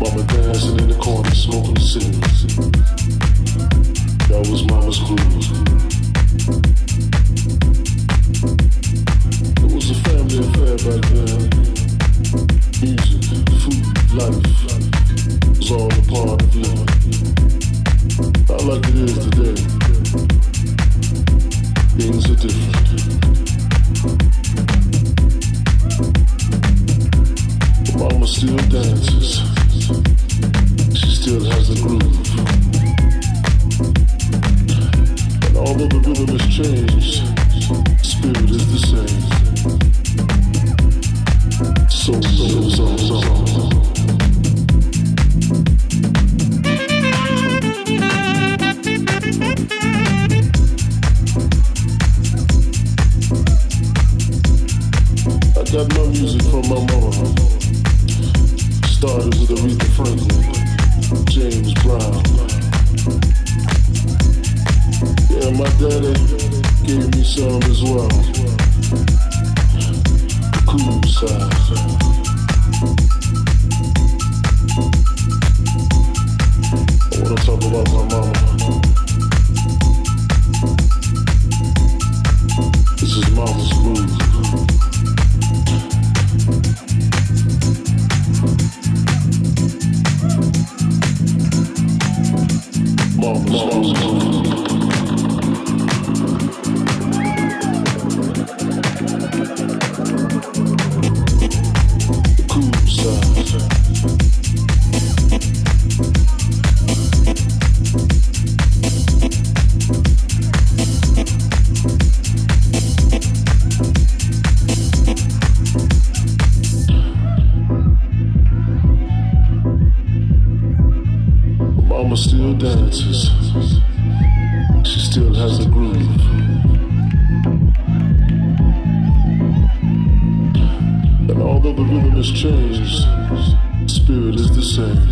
Mama dancing in the corner, smoking cigarettes. That was mama's crew. dances. She still has a groove. And although the rhythm has changed, spirit is the same.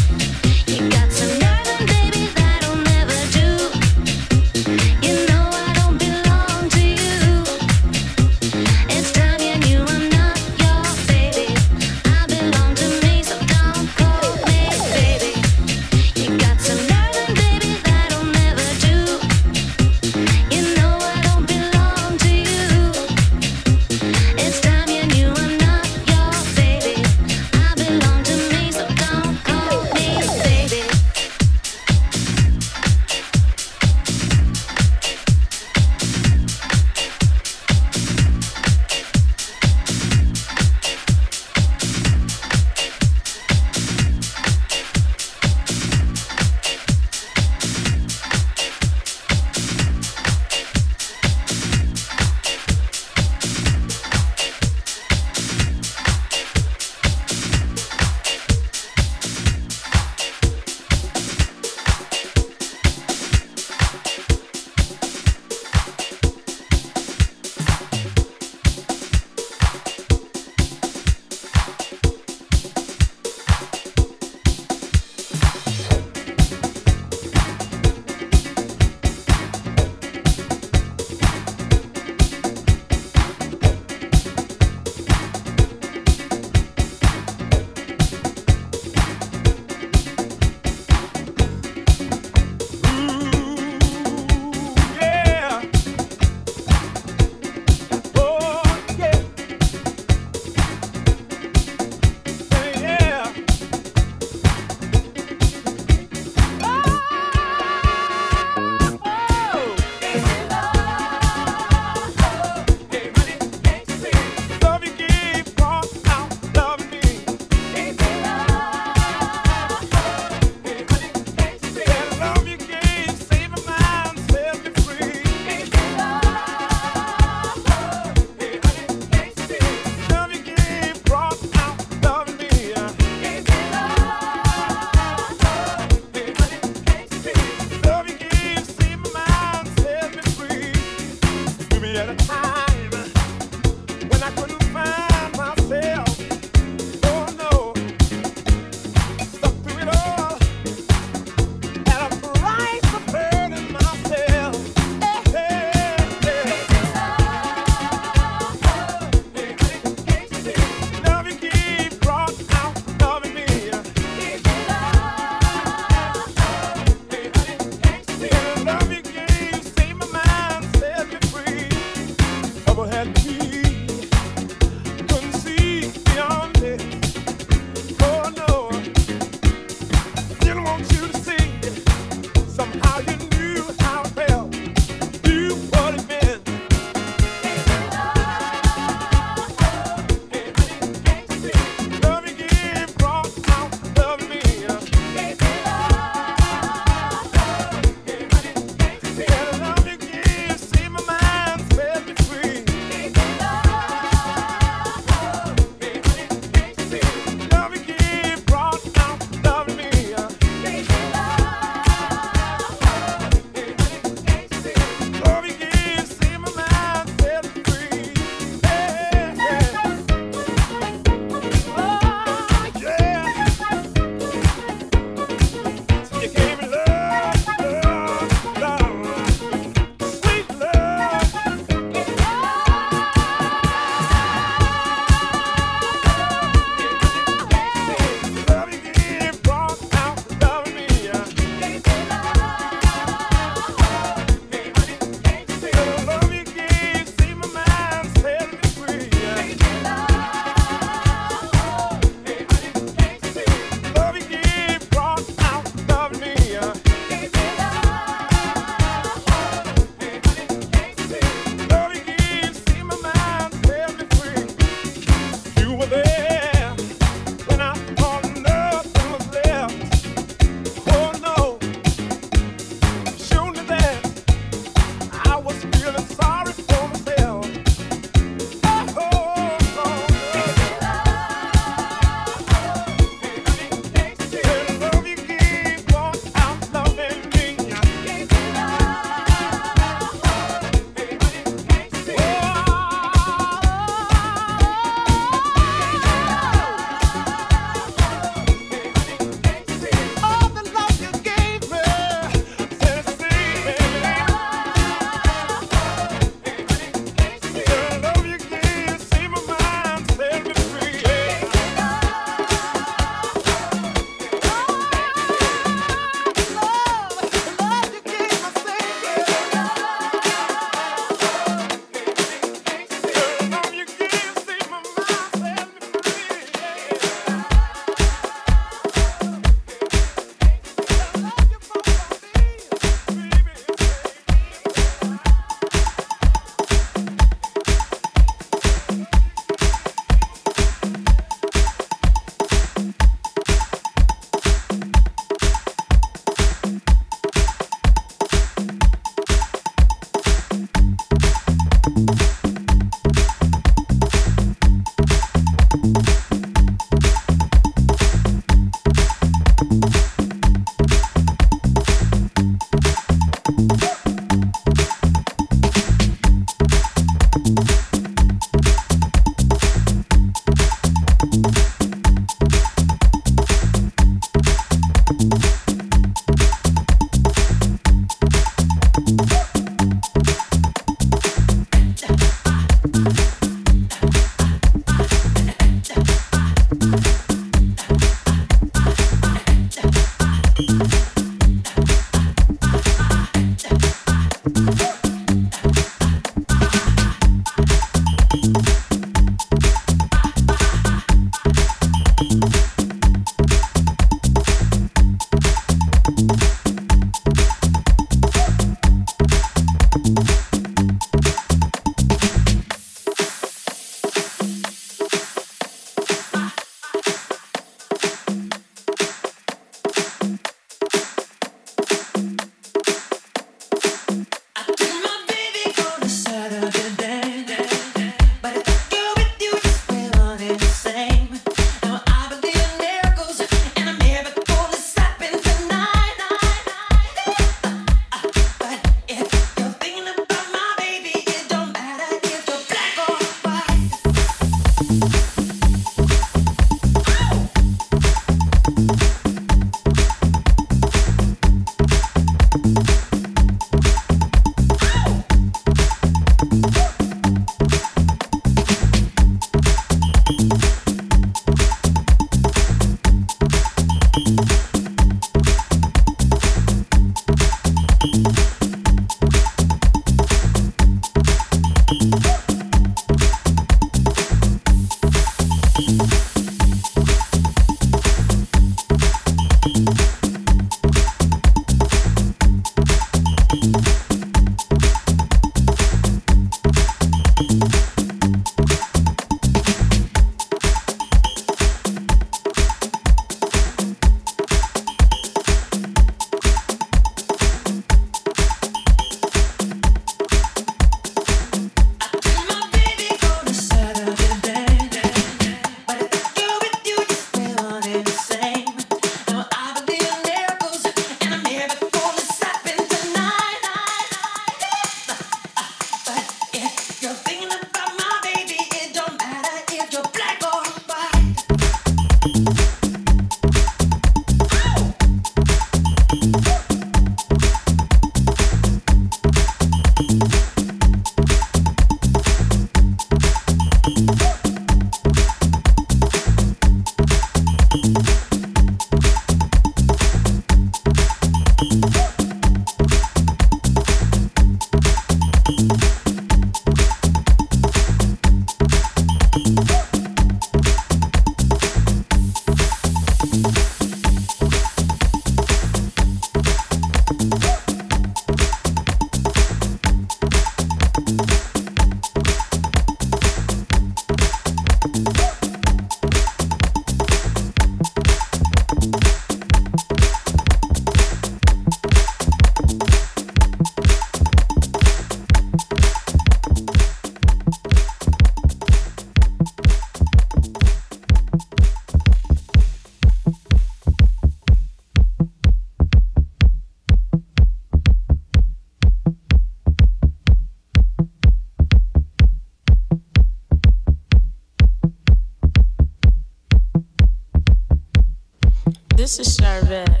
This is Charvette,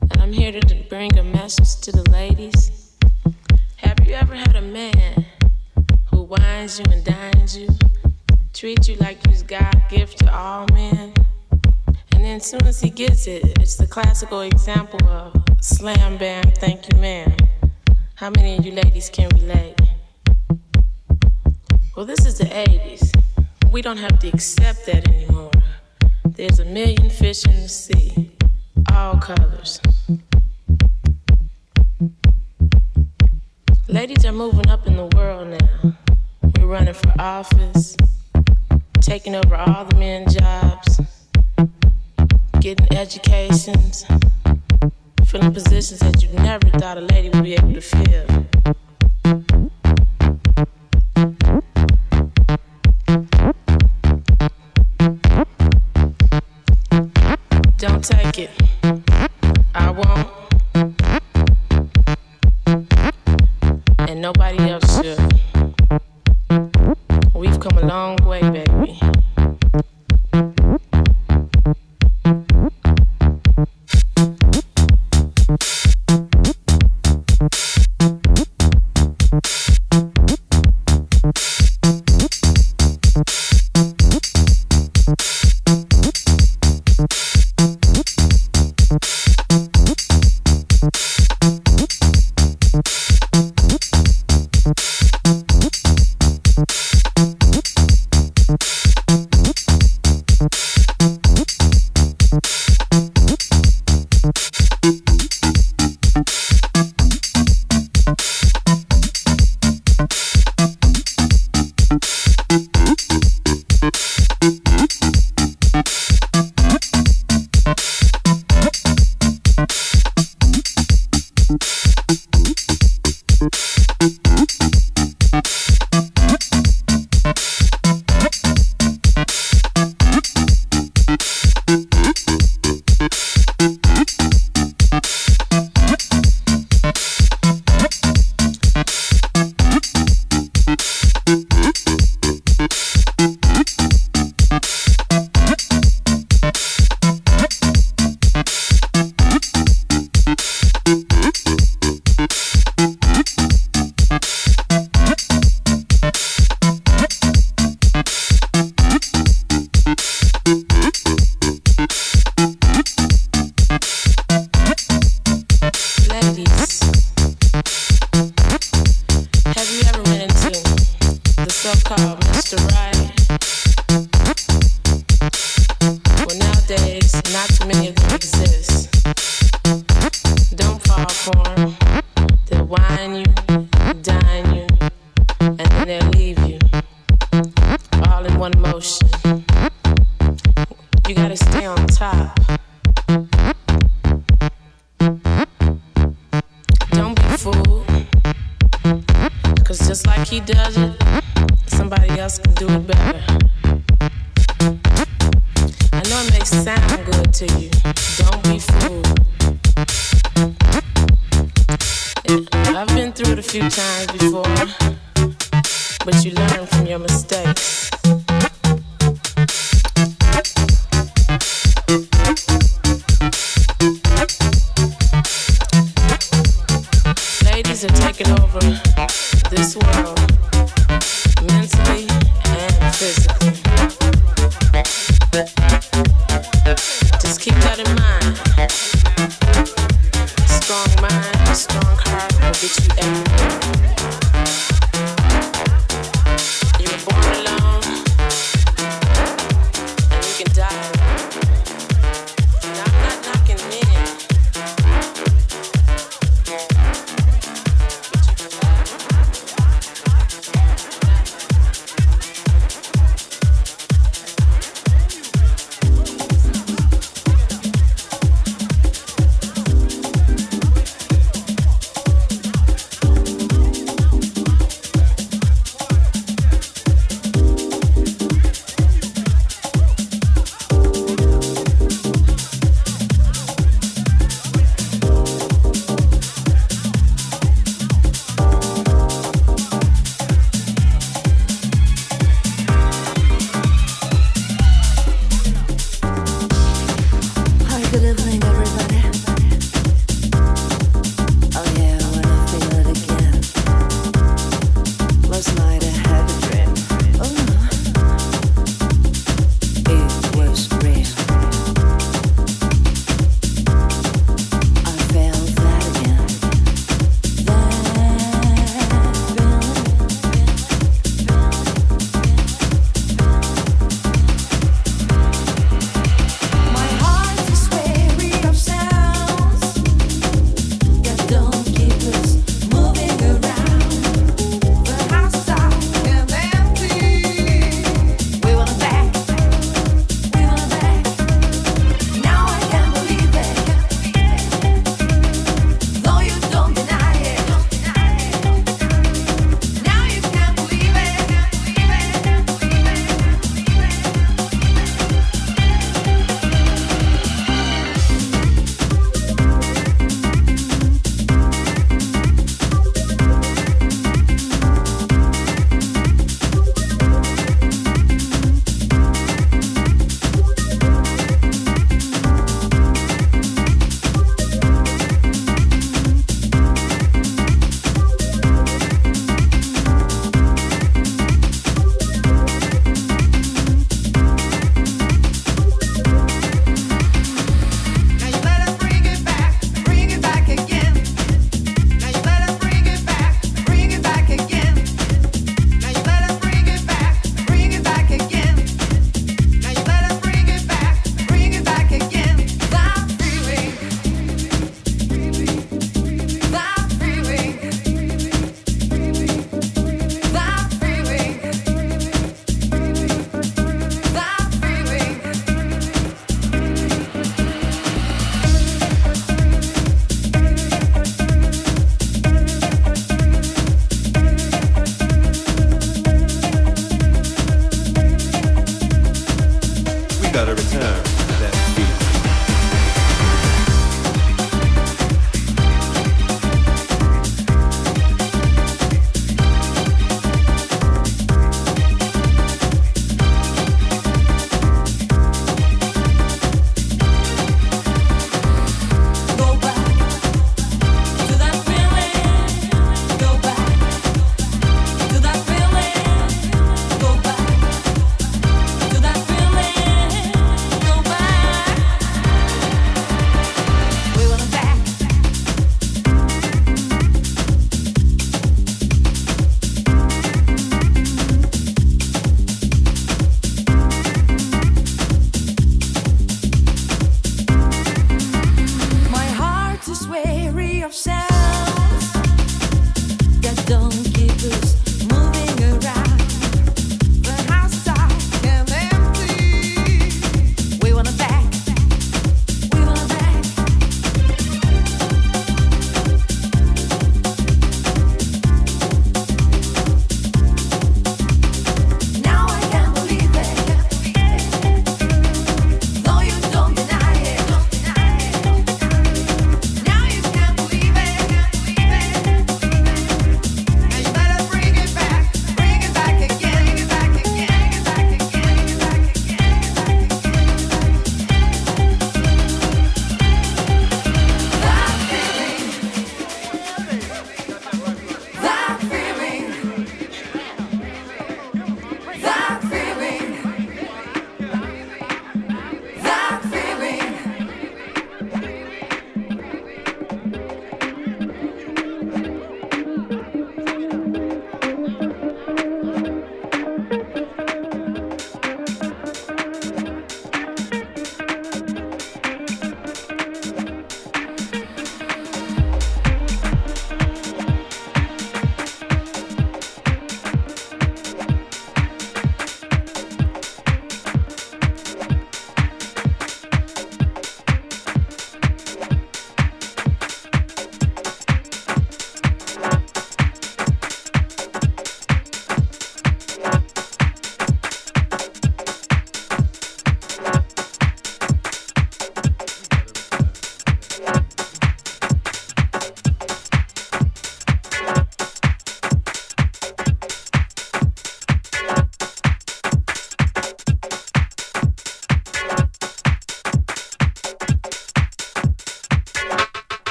and I'm here to bring a message to the ladies. Have you ever had a man who wines you and dines you, treats you like you's God gift to all men, and then as soon as he gets it, it's the classical example of slam bam, thank you, ma'am. How many of you ladies can relate? Well, this is the 80s. We don't have to accept that anymore. There's a million fish in the sea, all colors. Ladies are moving up in the world now. We're running for office, taking over all the men's jobs, getting educations, filling positions that you never thought a lady would be able to fill. You learn from your alone.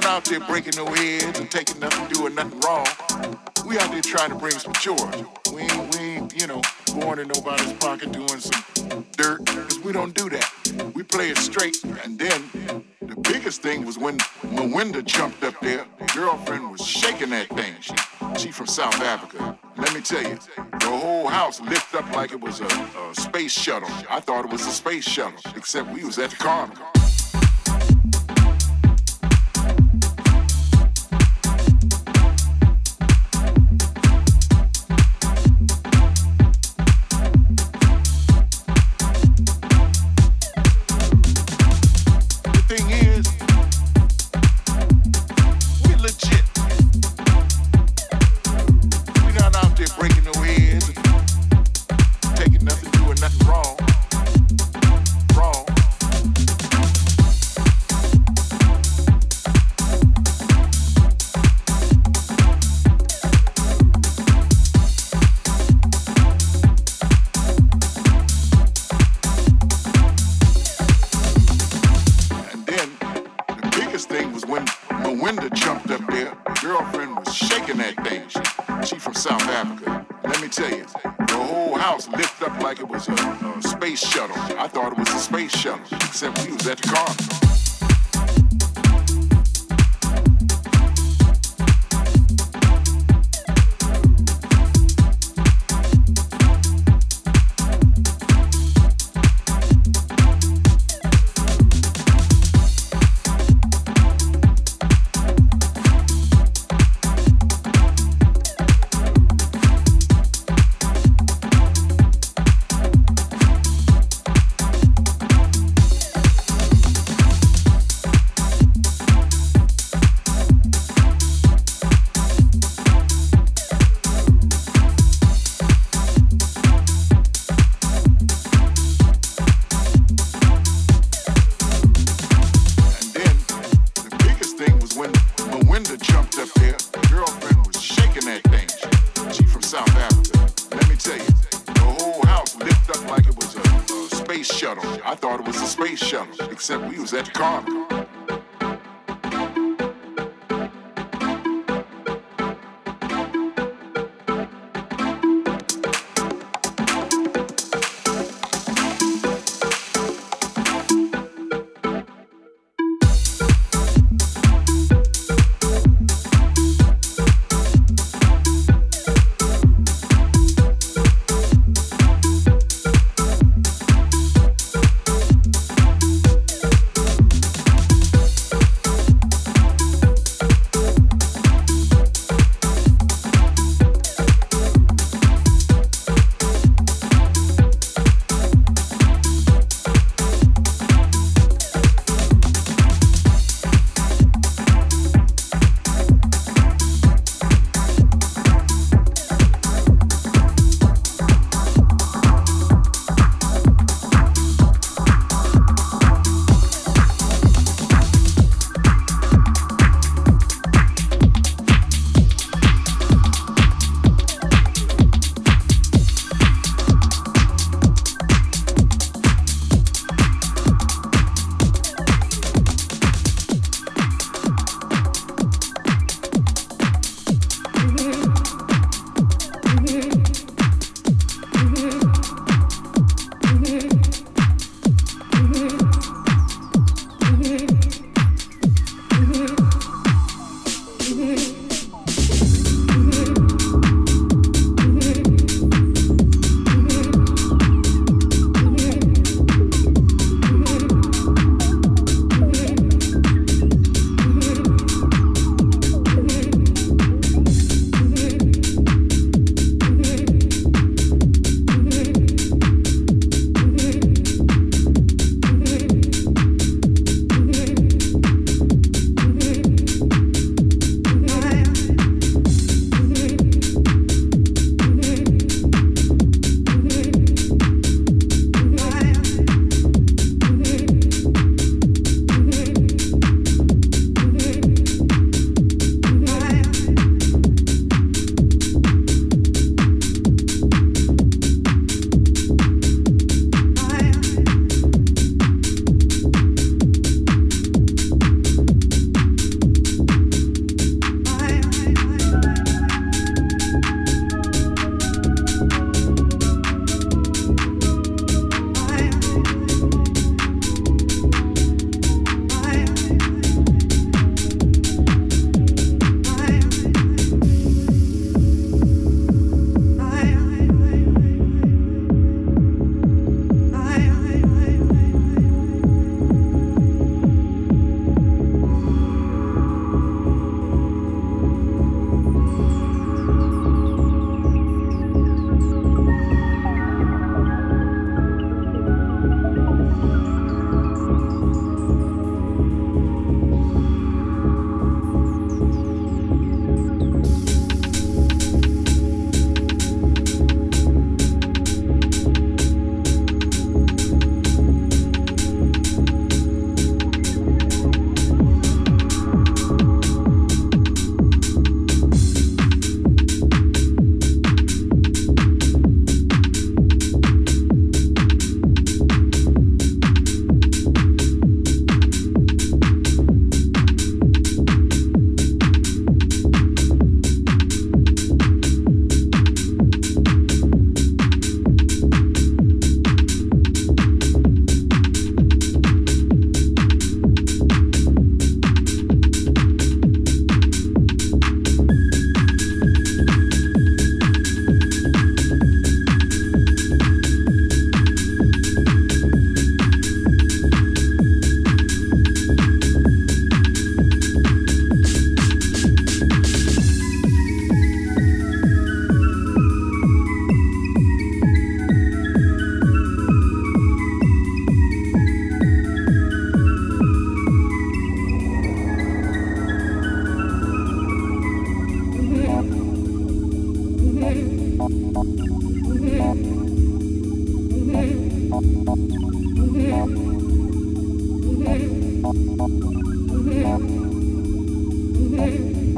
Not out there breaking no heads and taking nothing, doing nothing wrong. We out there trying to bring some joy. We ain't, we ain't, you know, going in nobody's pocket doing some dirt, because we don't do that. We play it straight. And then the biggest thing was when Mawinda jumped up there. Girlfriend was shaking that thing. She, she from South Africa. Let me tell you, the whole house lifted up like it was a, a space shuttle. I thought it was a space shuttle, except we was at the carnival.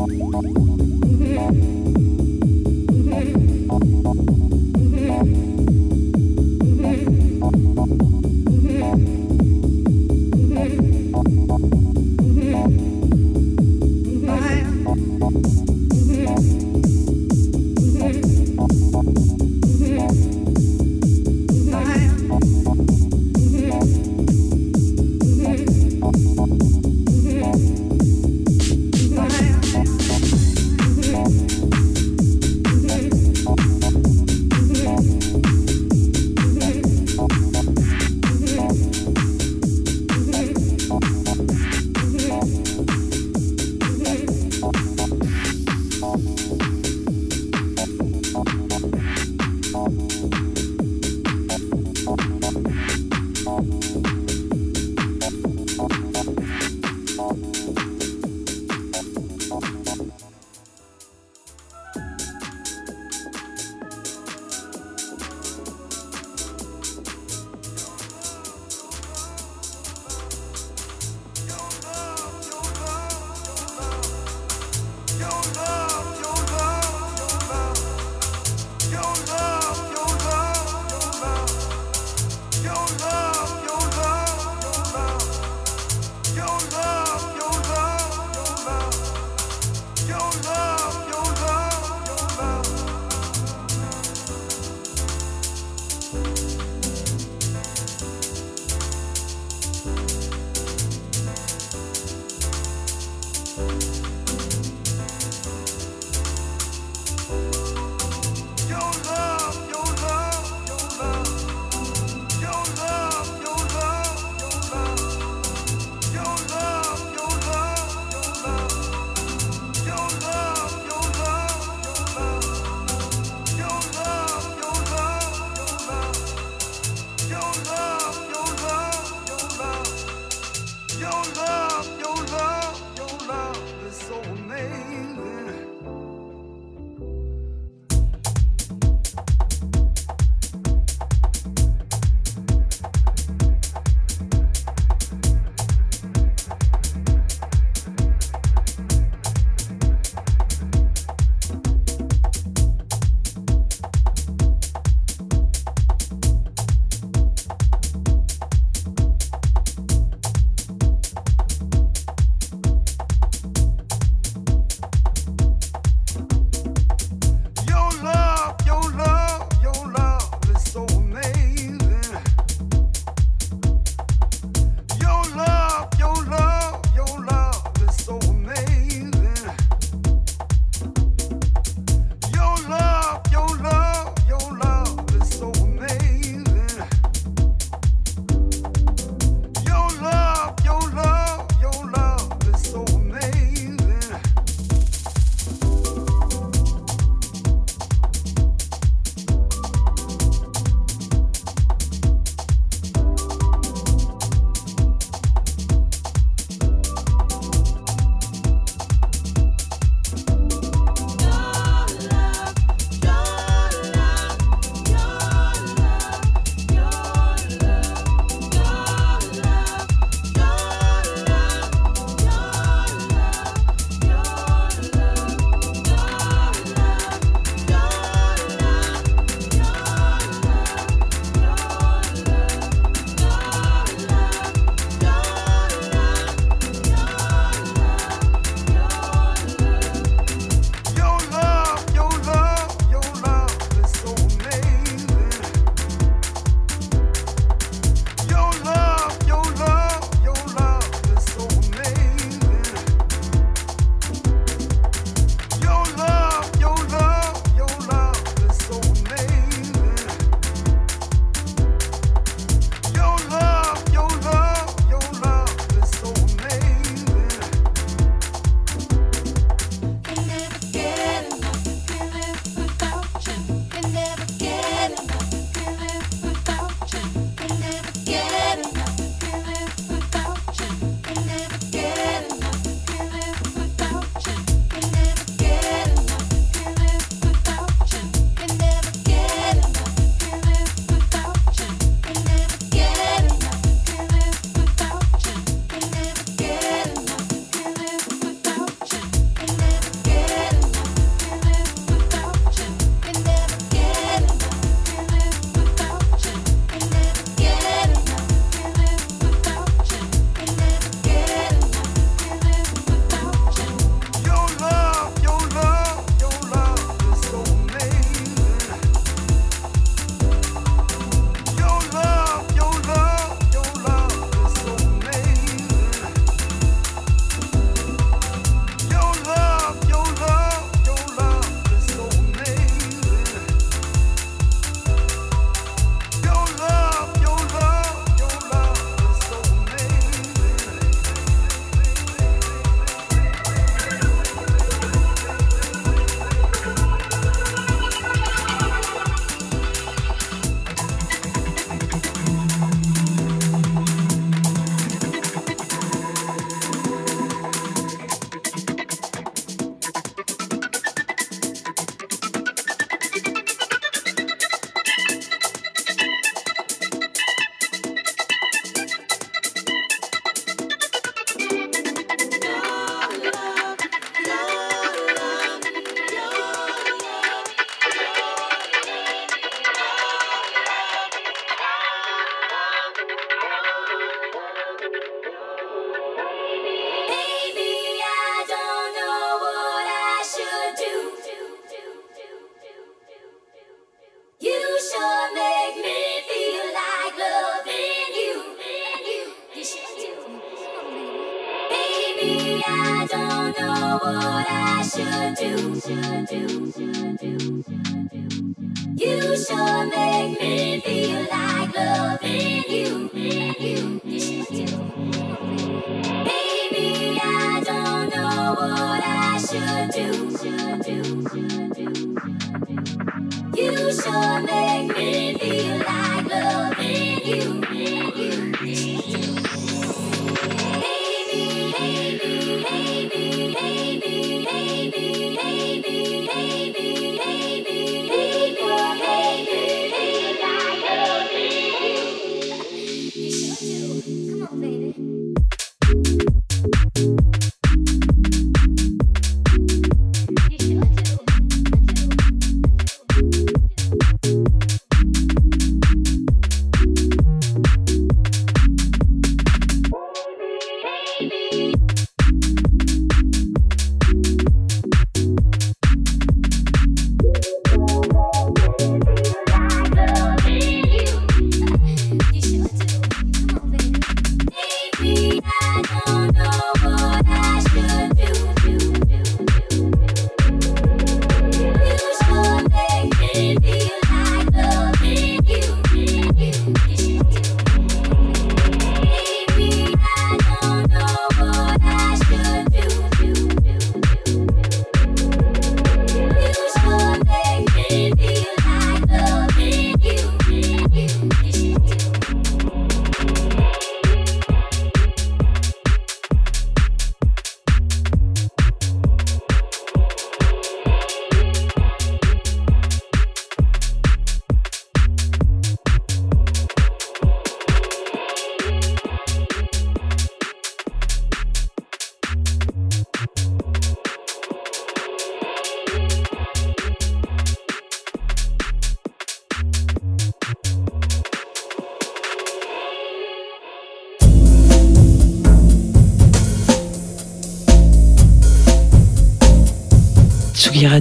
Mm-hmm. Mm-hmm.